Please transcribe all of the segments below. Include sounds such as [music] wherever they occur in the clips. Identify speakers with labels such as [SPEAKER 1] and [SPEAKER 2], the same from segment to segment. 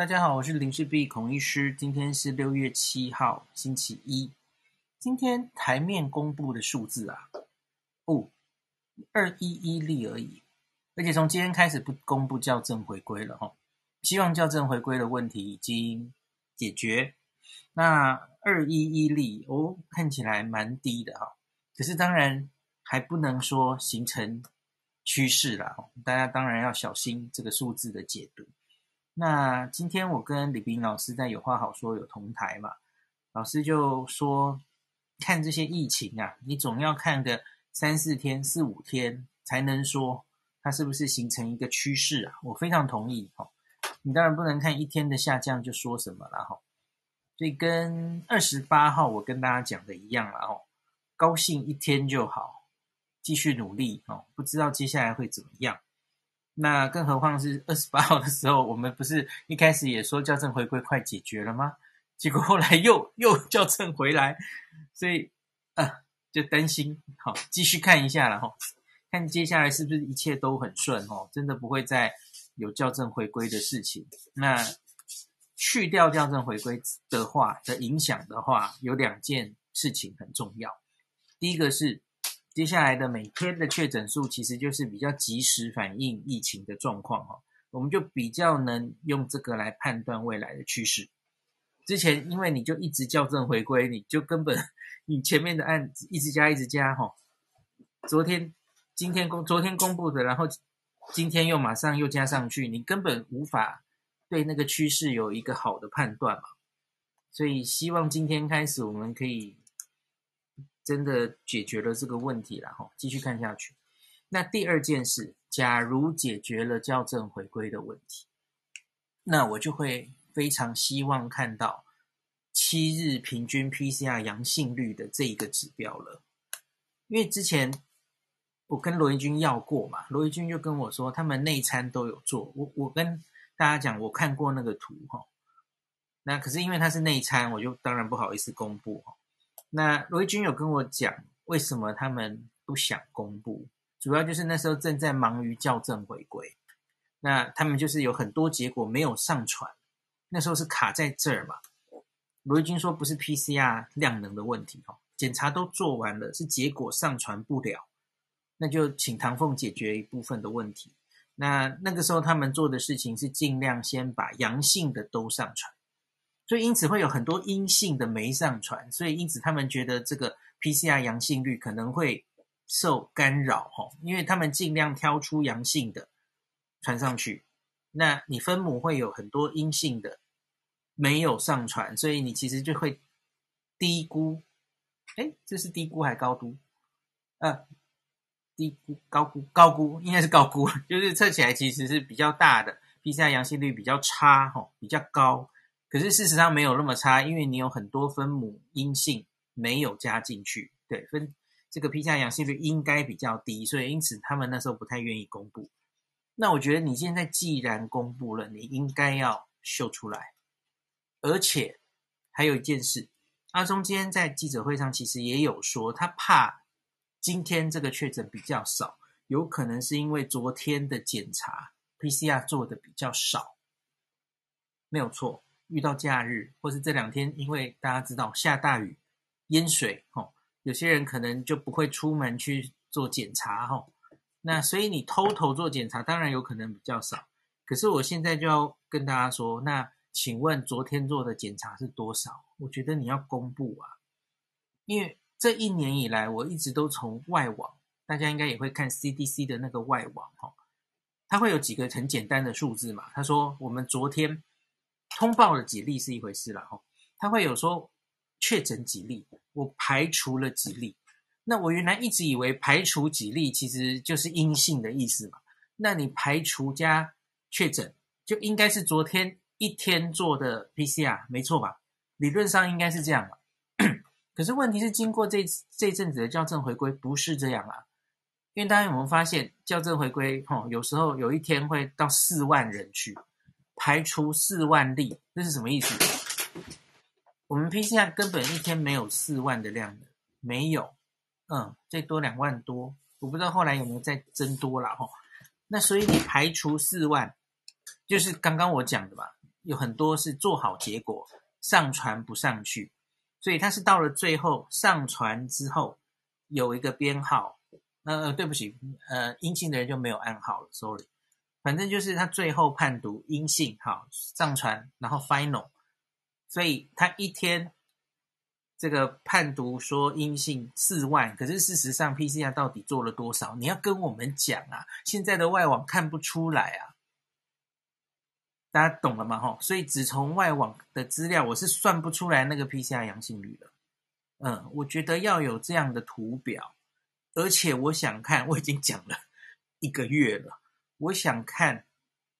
[SPEAKER 1] 大家好，我是林氏璧孔医师。今天是六月七号，星期一。今天台面公布的数字啊，哦，二一一例而已。而且从今天开始不公布校正回归了哈，希望校正回归的问题已经解决。那二一一例哦，看起来蛮低的哈，可是当然还不能说形成趋势了。大家当然要小心这个数字的解读。那今天我跟李斌老师在有话好说有同台嘛，老师就说，看这些疫情啊，你总要看个三四天、四五天，才能说它是不是形成一个趋势啊。我非常同意哈，你当然不能看一天的下降就说什么了哈。所以跟二十八号我跟大家讲的一样了哦，高兴一天就好，继续努力哦，不知道接下来会怎么样。那更何况是二十八号的时候，我们不是一开始也说校正回归快解决了吗？结果后来又又校正回来，所以啊，就担心，好，继续看一下了哈，看接下来是不是一切都很顺哦，真的不会再有校正回归的事情。那去掉校正回归的话的影响的话，有两件事情很重要，第一个是。接下来的每天的确诊数，其实就是比较及时反映疫情的状况哈，我们就比较能用这个来判断未来的趋势。之前因为你就一直校正回归，你就根本你前面的案子一直加一直加哈，昨天、今天公昨天公布的，然后今天又马上又加上去，你根本无法对那个趋势有一个好的判断嘛。所以希望今天开始我们可以。真的解决了这个问题了哈，继续看下去。那第二件事，假如解决了校正回归的问题，那我就会非常希望看到七日平均 PCR 阳性率的这一个指标了。因为之前我跟罗一军要过嘛，罗一军就跟我说他们内参都有做。我我跟大家讲，我看过那个图哈。那可是因为他是内参，我就当然不好意思公布哈。那罗一军有跟我讲，为什么他们不想公布？主要就是那时候正在忙于校正回归，那他们就是有很多结果没有上传，那时候是卡在这儿嘛。罗一军说不是 PCR 量能的问题哦，检查都做完了，是结果上传不了，那就请唐凤解决一部分的问题。那那个时候他们做的事情是尽量先把阳性的都上传。所以因此会有很多阴性的没上传，所以因此他们觉得这个 PCR 阳性率可能会受干扰哈，因为他们尽量挑出阳性的传上去，那你分母会有很多阴性的没有上传，所以你其实就会低估，哎，这是低估还高估？呃，低估、高估、高估，应该是高估，[laughs] 就是测起来其实是比较大的 PCR 阳性率比较差哈，比较高。可是事实上没有那么差，因为你有很多分母阴性没有加进去，对，分这个 PCR 阳性率应该比较低，所以因此他们那时候不太愿意公布。那我觉得你现在既然公布了，你应该要秀出来。而且还有一件事，阿中今天在记者会上其实也有说，他怕今天这个确诊比较少，有可能是因为昨天的检查 PCR 做的比较少，没有错。遇到假日，或是这两天，因为大家知道下大雨、淹水，吼，有些人可能就不会出门去做检查，吼。那所以你偷偷做检查，当然有可能比较少。可是我现在就要跟大家说，那请问昨天做的检查是多少？我觉得你要公布啊，因为这一年以来，我一直都从外网，大家应该也会看 CDC 的那个外网，吼，它会有几个很简单的数字嘛。他说我们昨天。通报了几例是一回事了哈，他会有说确诊几例，我排除了几例。那我原来一直以为排除几例其实就是阴性的意思嘛。那你排除加确诊，就应该是昨天一天做的 PCR，没错吧？理论上应该是这样嘛。[coughs] 可是问题是，经过这这阵子的校正回归，不是这样啊。因为大家有没有发现，校正回归哈，有时候有一天会到四万人去。排除四万例，这是什么意思？我们 PCR 根本一天没有四万的量的，没有，嗯，最多两万多，我不知道后来有没有再增多了哈。那所以你排除四万，就是刚刚我讲的吧，有很多是做好结果上传不上去，所以它是到了最后上传之后有一个编号。呃，对不起，呃，阴性的人就没有暗号了，sorry。反正就是他最后判读阴性，好，上传，然后 final，所以他一天这个判读说阴性四万，可是事实上 PCR 到底做了多少？你要跟我们讲啊！现在的外网看不出来啊，大家懂了吗？吼，所以只从外网的资料，我是算不出来那个 PCR 阳性率的。嗯，我觉得要有这样的图表，而且我想看，我已经讲了一个月了。我想看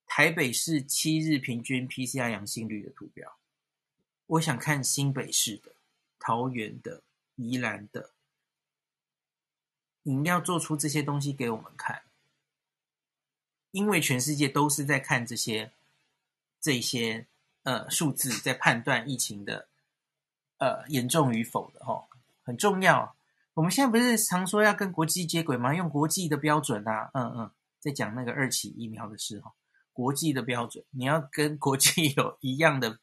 [SPEAKER 1] 台北市七日平均 PCR 阳性率的图表，我想看新北市的、桃园的、宜兰的，你要做出这些东西给我们看，因为全世界都是在看这些这些呃数字，在判断疫情的呃严重与否的齁，很重要。我们现在不是常说要跟国际接轨吗？用国际的标准啊，嗯嗯。在讲那个二期疫苗的时候，国际的标准，你要跟国际有一样的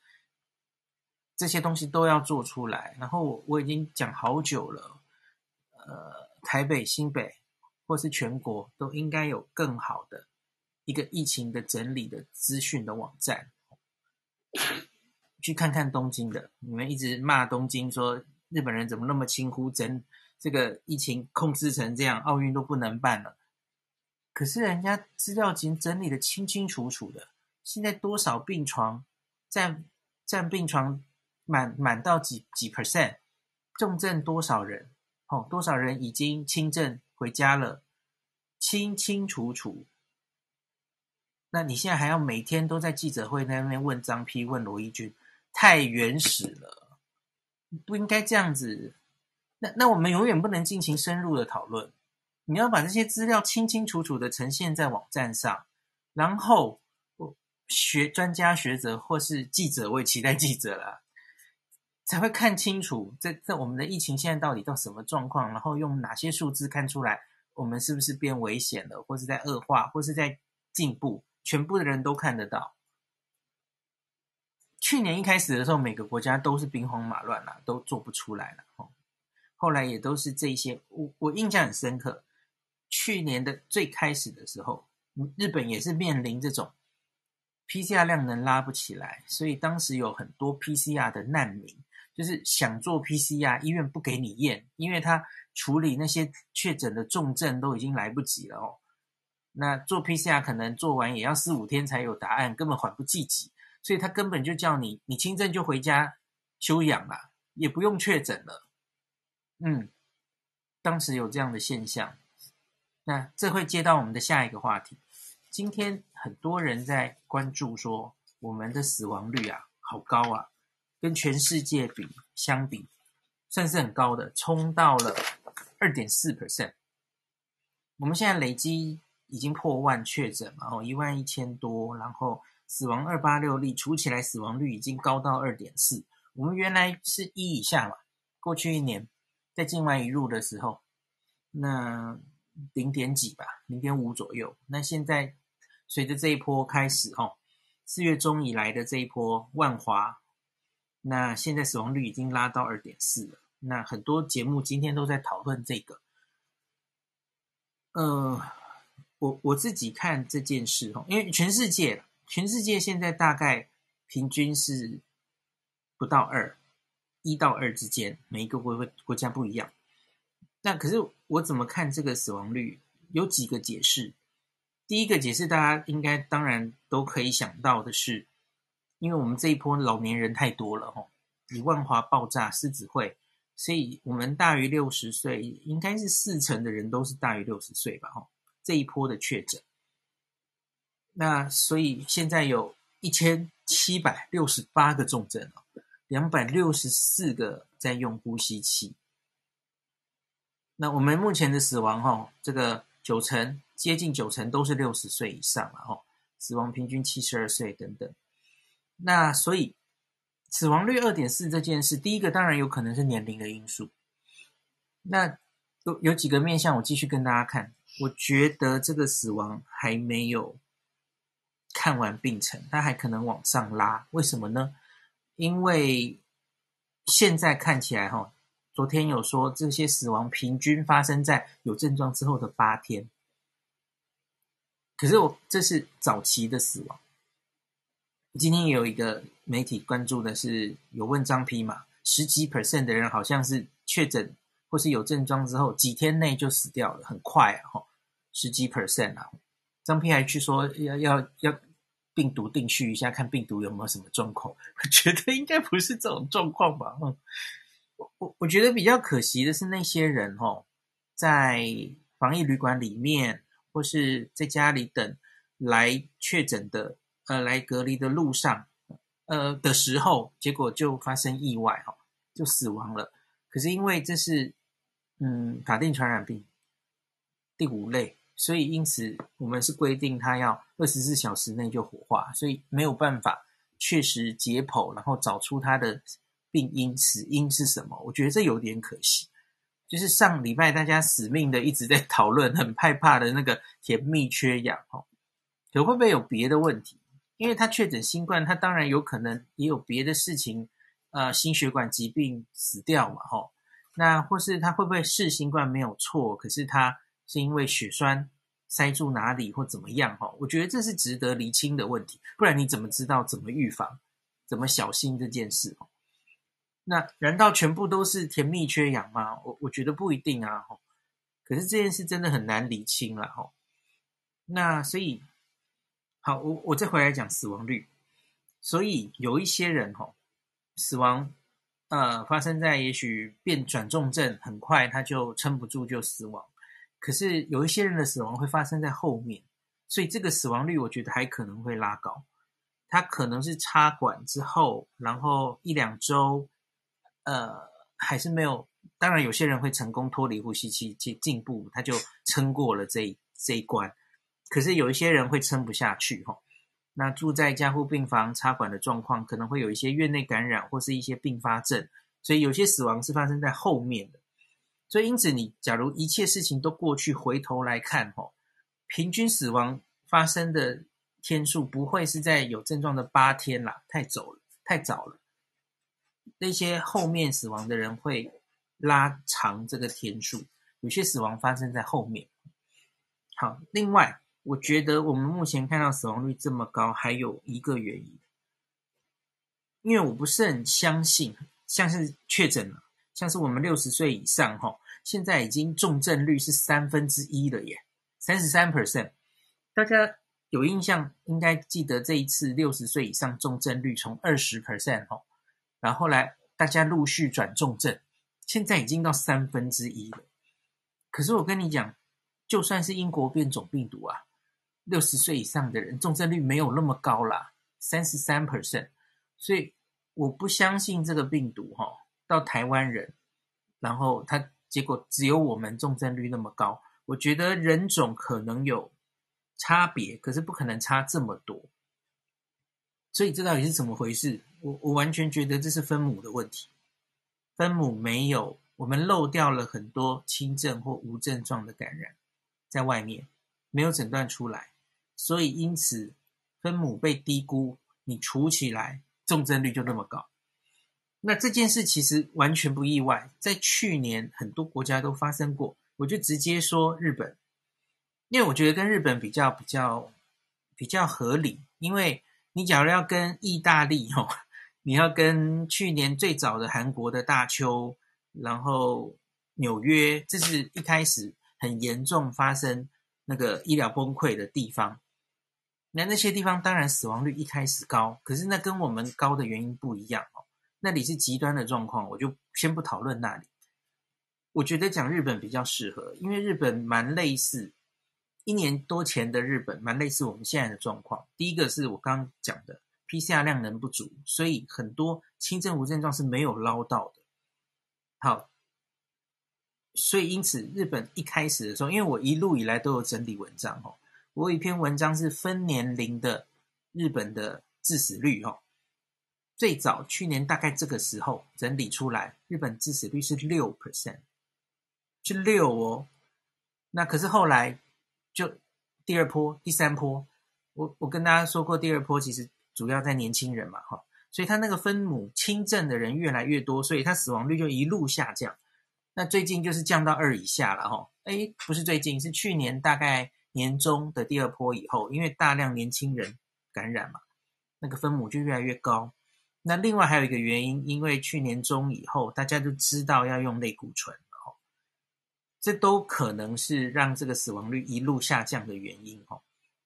[SPEAKER 1] 这些东西都要做出来。然后我我已经讲好久了，呃，台北、新北或是全国都应该有更好的一个疫情的整理的资讯的网站。去看看东京的，你们一直骂东京说日本人怎么那么轻忽，整这个疫情控制成这样，奥运都不能办了。可是人家资料已经整理的清清楚楚的，现在多少病床占占病床满满到几几 percent，重症多少人，哦，多少人已经轻症回家了，清清楚楚。那你现在还要每天都在记者会那边问张批问罗一军，太原始了，不应该这样子。那那我们永远不能进行深入的讨论。你要把这些资料清清楚楚的呈现在网站上，然后学专家学者或是记者，我也期待记者了，才会看清楚这这我们的疫情现在到底到什么状况，然后用哪些数字看出来我们是不是变危险了，或是在恶化，或是在进步，全部的人都看得到。去年一开始的时候，每个国家都是兵荒马乱了，都做不出来了。后来也都是这些，我我印象很深刻。去年的最开始的时候，日本也是面临这种 PCR 量能拉不起来，所以当时有很多 PCR 的难民，就是想做 PCR，医院不给你验，因为他处理那些确诊的重症都已经来不及了哦。那做 PCR 可能做完也要四五天才有答案，根本缓不济急，所以他根本就叫你，你轻症就回家休养了，也不用确诊了。嗯，当时有这样的现象。那这会接到我们的下一个话题。今天很多人在关注说，我们的死亡率啊，好高啊，跟全世界比相比，算是很高的，冲到了二点四 percent。我们现在累积已经破万确诊，然后一万一千多，然后死亡二八六例，除起来死亡率已经高到二点四。我们原来是一以下嘛，过去一年在境外移入的时候，那。零点几吧，零点五左右。那现在随着这一波开始，哦，四月中以来的这一波万华，那现在死亡率已经拉到二点四了。那很多节目今天都在讨论这个。呃，我我自己看这件事，哦，因为全世界，全世界现在大概平均是不到二，一到二之间，每一个国国家不一样。那可是我怎么看这个死亡率？有几个解释。第一个解释，大家应该当然都可以想到的是，因为我们这一波老年人太多了，吼，以万华爆炸狮子会，所以我们大于六十岁，应该是四成的人都是大于六十岁吧，吼，这一波的确诊。那所以现在有一千七百六十八个重症哦，两百六十四个在用呼吸器。那我们目前的死亡，哈，这个九成接近九成都是六十岁以上了，哈，死亡平均七十二岁等等。那所以死亡率二点四这件事，第一个当然有可能是年龄的因素。那有有几个面向，我继续跟大家看。我觉得这个死亡还没有看完病程，它还可能往上拉。为什么呢？因为现在看起来，哈，昨天有说这些死亡平均发生在有症状之后的八天。可是我这是早期的死亡。今天有一个媒体关注的是有问张丕嘛，十几 percent 的人好像是确诊或是有症状之后几天内就死掉了，很快啊，哈，十几 percent 啊。张丕还去说要要要病毒定序一下，看病毒有没有什么状况。[laughs] 我觉得应该不是这种状况吧。我我我觉得比较可惜的是那些人哦，在防疫旅馆里面。或是在家里等来确诊的，呃，来隔离的路上，呃的时候，结果就发生意外，哈，就死亡了。可是因为这是，嗯，法定传染病第五类，所以因此我们是规定他要二十四小时内就火化，所以没有办法确实解剖，然后找出他的病因死因是什么。我觉得这有点可惜。就是上礼拜大家死命的一直在讨论，很害怕的那个甜蜜缺氧，哦，可会不会有别的问题？因为他确诊新冠，他当然有可能也有别的事情，呃，心血管疾病死掉嘛，哈。那或是他会不会是新冠没有错，可是他是因为血栓塞住哪里或怎么样，哈？我觉得这是值得厘清的问题，不然你怎么知道怎么预防、怎么小心这件事？那难道全部都是甜蜜缺氧吗？我我觉得不一定啊，可是这件事真的很难厘清了，吼。那所以，好，我我再回来讲死亡率。所以有一些人，吼，死亡，呃，发生在也许变转重症，很快他就撑不住就死亡。可是有一些人的死亡会发生在后面，所以这个死亡率我觉得还可能会拉高。他可能是插管之后，然后一两周。呃，还是没有。当然，有些人会成功脱离呼吸器进进步，他就撑过了这一这一关。可是有一些人会撑不下去，吼。那住在加护病房插管的状况，可能会有一些院内感染或是一些并发症，所以有些死亡是发生在后面的。所以因此，你假如一切事情都过去，回头来看，吼，平均死亡发生的天数不会是在有症状的八天啦，太早了，太早了。那些后面死亡的人会拉长这个天数，有些死亡发生在后面。好，另外，我觉得我们目前看到死亡率这么高，还有一个原因，因为我不是很相信，像是确诊了，像是我们六十岁以上，哈，现在已经重症率是三分之一了耶，三十三 percent。大家有印象，应该记得这一次六十岁以上重症率从二十 percent，哈。然后来，大家陆续转重症，现在已经到三分之一了。可是我跟你讲，就算是英国变种病毒啊，六十岁以上的人重症率没有那么高啦，三十三 percent。所以我不相信这个病毒哈、哦，到台湾人，然后它结果只有我们重症率那么高。我觉得人种可能有差别，可是不可能差这么多。所以这到底是怎么回事？我我完全觉得这是分母的问题，分母没有，我们漏掉了很多轻症或无症状的感染，在外面没有诊断出来，所以因此分母被低估，你除起来重症率就那么高。那这件事其实完全不意外，在去年很多国家都发生过，我就直接说日本，因为我觉得跟日本比较比较比较合理，因为。你假如要跟意大利哦，你要跟去年最早的韩国的大邱，然后纽约，这是一开始很严重发生那个医疗崩溃的地方。那那些地方当然死亡率一开始高，可是那跟我们高的原因不一样哦。那里是极端的状况，我就先不讨论那里。我觉得讲日本比较适合，因为日本蛮类似。一年多前的日本蛮类似我们现在的状况。第一个是我刚讲的 PCR 量能不足，所以很多轻症无症状是没有捞到的。好，所以因此日本一开始的时候，因为我一路以来都有整理文章哦，我有一篇文章是分年龄的日本的致死率哦。最早去年大概这个时候整理出来，日本致死率是六 percent，是六哦。那可是后来。就第二波、第三波，我我跟大家说过，第二波其实主要在年轻人嘛，哈，所以他那个分母轻症的人越来越多，所以他死亡率就一路下降。那最近就是降到二以下了，哈，诶，不是最近，是去年大概年中的第二波以后，因为大量年轻人感染嘛，那个分母就越来越高。那另外还有一个原因，因为去年中以后，大家都知道要用类固醇。这都可能是让这个死亡率一路下降的原因，哦，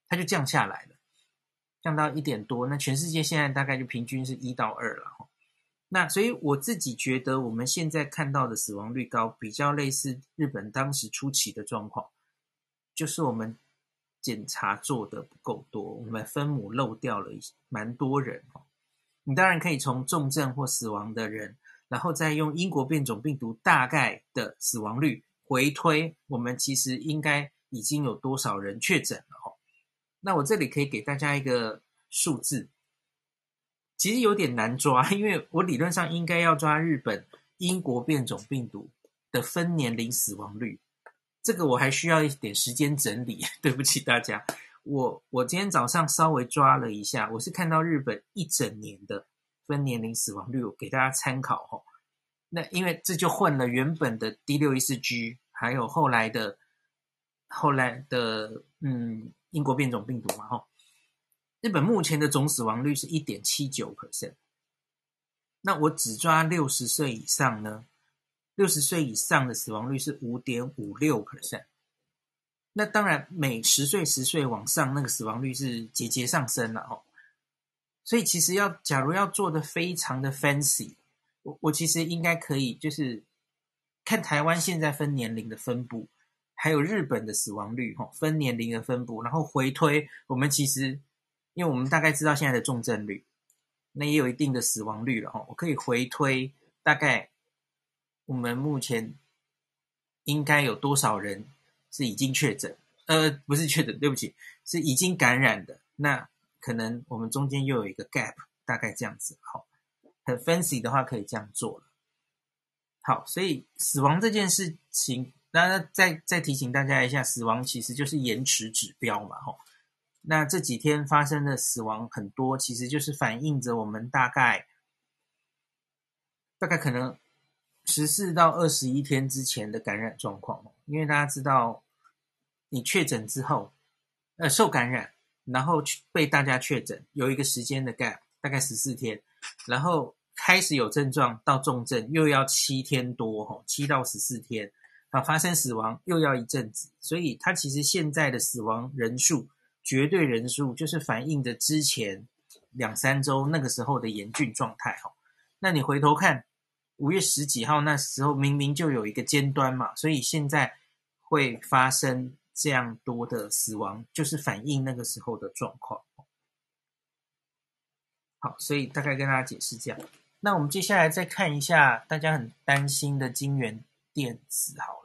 [SPEAKER 1] 它就降下来了，降到一点多。那全世界现在大概就平均是一到二了，那所以我自己觉得，我们现在看到的死亡率高，比较类似日本当时初期的状况，就是我们检查做的不够多，我们分母漏掉了蛮多人，你当然可以从重症或死亡的人，然后再用英国变种病毒大概的死亡率。回推，我们其实应该已经有多少人确诊了？那我这里可以给大家一个数字，其实有点难抓，因为我理论上应该要抓日本英国变种病毒的分年龄死亡率，这个我还需要一点时间整理，对不起大家。我我今天早上稍微抓了一下，我是看到日本一整年的分年龄死亡率，我给大家参考哦。那因为这就混了原本的 D 六一四 G。还有后来的，后来的，嗯，英国变种病毒嘛，吼，日本目前的总死亡率是一点七九 percent。那我只抓六十岁以上呢，六十岁以上的死亡率是五点五六 percent。那当然，每十岁十岁往上，那个死亡率是节节上升了，吼。所以其实要，假如要做的非常的 fancy，我我其实应该可以，就是。看台湾现在分年龄的分布，还有日本的死亡率，哈，分年龄的分布，然后回推，我们其实，因为我们大概知道现在的重症率，那也有一定的死亡率了，哈，我可以回推大概我们目前应该有多少人是已经确诊，呃，不是确诊，对不起，是已经感染的，那可能我们中间又有一个 gap，大概这样子，好，很 fancy 的话可以这样做了。好，所以死亡这件事情，那再再提醒大家一下，死亡其实就是延迟指标嘛，吼。那这几天发生的死亡很多，其实就是反映着我们大概大概可能十四到二十一天之前的感染状况。因为大家知道，你确诊之后，呃，受感染，然后被大家确诊，有一个时间的 gap，大概十四天，然后。开始有症状到重症又要七天多，吼，七到十四天啊，发生死亡又要一阵子，所以它其实现在的死亡人数绝对人数就是反映着之前两三周那个时候的严峻状态，吼。那你回头看五月十几号那时候明明就有一个尖端嘛，所以现在会发生这样多的死亡，就是反映那个时候的状况。好，所以大概跟大家解释这样。那我们接下来再看一下大家很担心的金元电子好，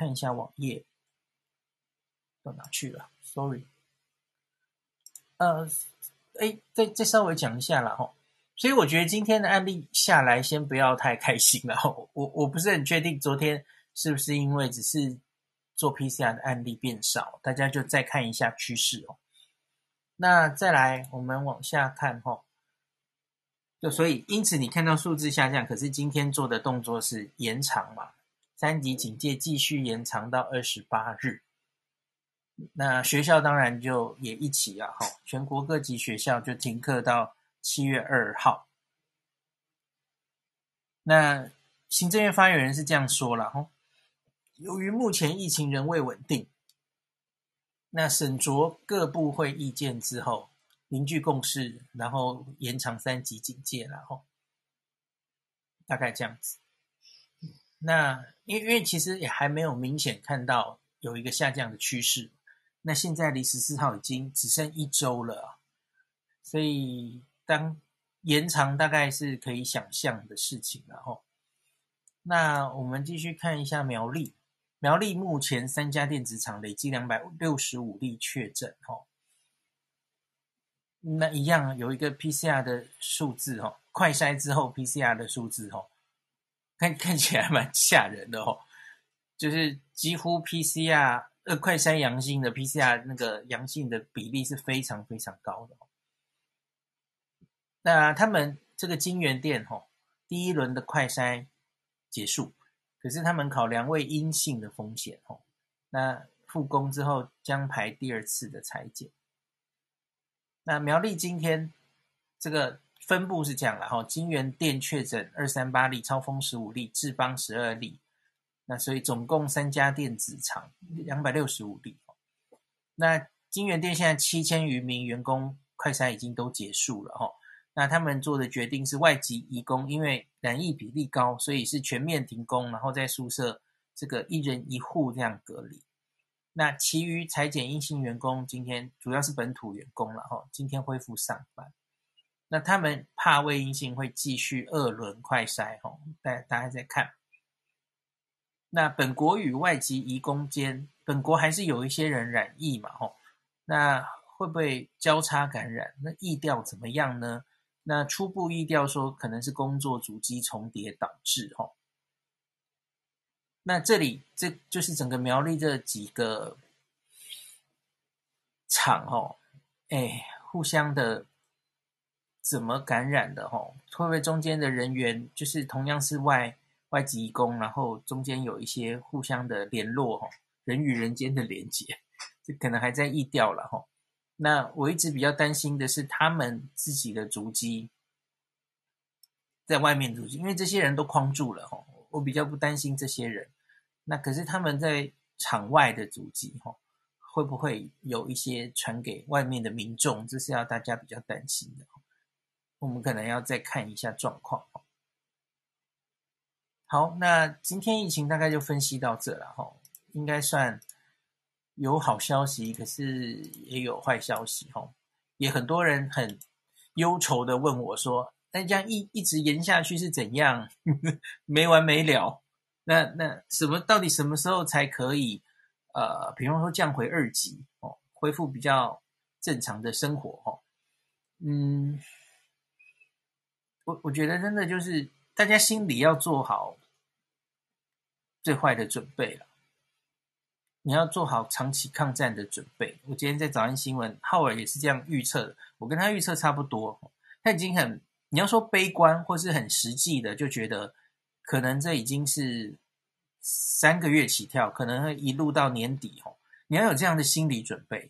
[SPEAKER 1] 看一下网页到哪去了？Sorry，呃，哎，再再稍微讲一下啦哈。所以我觉得今天的案例下来，先不要太开心了。我我不是很确定昨天是不是因为只是做 PCR 的案例变少，大家就再看一下趋势哦。那再来，我们往下看哈。就所以，因此你看到数字下降，可是今天做的动作是延长嘛？三级警戒继续延长到二十八日。那学校当然就也一起啊，哈，全国各级学校就停课到七月二号。那行政院发言人是这样说了哈，由于目前疫情仍未稳定，那审酌各部会意见之后。凝聚共识，然后延长三级警戒，然后大概这样子。那因为因为其实也还没有明显看到有一个下降的趋势。那现在离十四号已经只剩一周了，所以当延长大概是可以想象的事情。然后，那我们继续看一下苗栗，苗栗目前三家电子厂累计两百六十五例确诊，吼。那一样有一个 PCR 的数字哦，快筛之后 PCR 的数字哦，看 [laughs] 看起来蛮吓人的哦，就是几乎 PCR 呃快筛阳性的 PCR 那个阳性的比例是非常非常高的。那他们这个京元电吼，第一轮的快筛结束，可是他们考量为阴性的风险哦，那复工之后将排第二次的裁检。那苗栗今天这个分布是这样了哈，京元电确诊二三八例，超丰十五例，智邦十二例。那所以总共三家电子厂两百六十五例。那金元电现在七千余名员工快筛已经都结束了哈。那他们做的决定是外籍移工，因为染疫比例高，所以是全面停工，然后在宿舍这个一人一户这样隔离。那其余采检阴性员工今天主要是本土员工了哈，今天恢复上班。那他们怕未阴性会继续二轮快筛哈，大大家在看。那本国与外籍移工间，本国还是有一些人染疫嘛吼，那会不会交叉感染？那疫调怎么样呢？那初步疫调说可能是工作足迹重叠导致吼。那这里这就是整个苗栗这几个厂吼，哎，互相的怎么感染的吼？会不会中间的人员就是同样是外外籍工，然后中间有一些互相的联络吼，人与人间的连接，[laughs] 这可能还在意调了吼。那我一直比较担心的是他们自己的足迹在外面足迹，因为这些人都框住了吼，我比较不担心这些人。那可是他们在场外的足迹吼，会不会有一些传给外面的民众？这是要大家比较担心的。我们可能要再看一下状况。好，那今天疫情大概就分析到这了吼，应该算。有好消息，可是也有坏消息吼，也很多人很忧愁的问我说：“那这样一一直延下去是怎样？[laughs] 没完没了？那那什么到底什么时候才可以？呃，比方说降回二级哦，恢复比较正常的生活哦。嗯，我我觉得真的就是大家心里要做好最坏的准备了。”你要做好长期抗战的准备。我今天在早安新闻，浩尔也是这样预测的。我跟他预测差不多，他已经很，你要说悲观或是很实际的，就觉得可能这已经是三个月起跳，可能会一路到年底。哦，你要有这样的心理准备，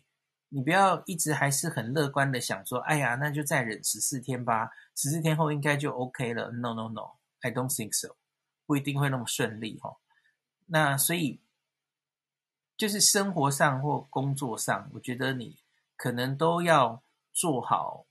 [SPEAKER 1] 你不要一直还是很乐观的想说，哎呀，那就再忍十四天吧，十四天后应该就 OK 了。No No No，I don't think so，不一定会那么顺利。吼，那所以。就是生活上或工作上，我觉得你可能都要做好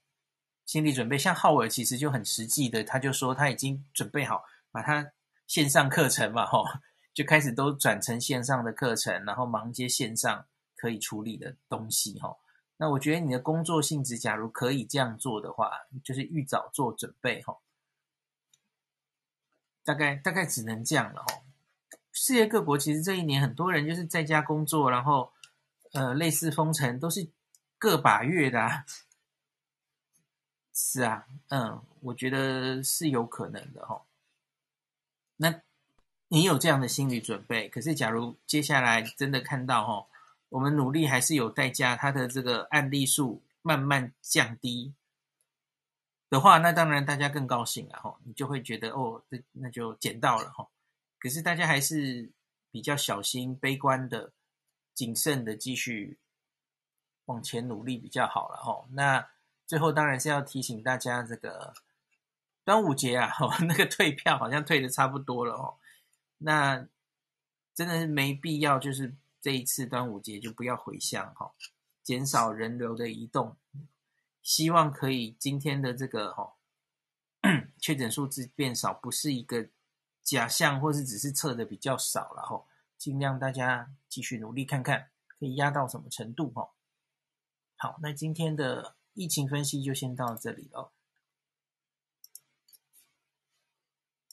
[SPEAKER 1] 心理准备。像浩尔其实就很实际的，他就说他已经准备好把他线上课程嘛，吼，就开始都转成线上的课程，然后忙接线上可以处理的东西，吼。那我觉得你的工作性质，假如可以这样做的话，就是预早做准备，吼。大概大概只能这样了，吼。世界各国其实这一年很多人就是在家工作，然后呃类似封城都是个把月的啊。是啊，嗯，我觉得是有可能的齁。那你有这样的心理准备？可是假如接下来真的看到齁，我们努力还是有代价，它的这个案例数慢慢降低的话，那当然大家更高兴了哈，你就会觉得哦，那那就捡到了哈。可是大家还是比较小心、悲观的、谨慎的，继续往前努力比较好了哈。那最后当然是要提醒大家，这个端午节啊，[laughs] 那个退票好像退的差不多了哦。那真的是没必要，就是这一次端午节就不要回乡哈，减少人流的移动。希望可以今天的这个哈确诊数字变少，不是一个。假象，或是只是测的比较少了哈，尽量大家继续努力看看，可以压到什么程度哈。好，那今天的疫情分析就先到这里了。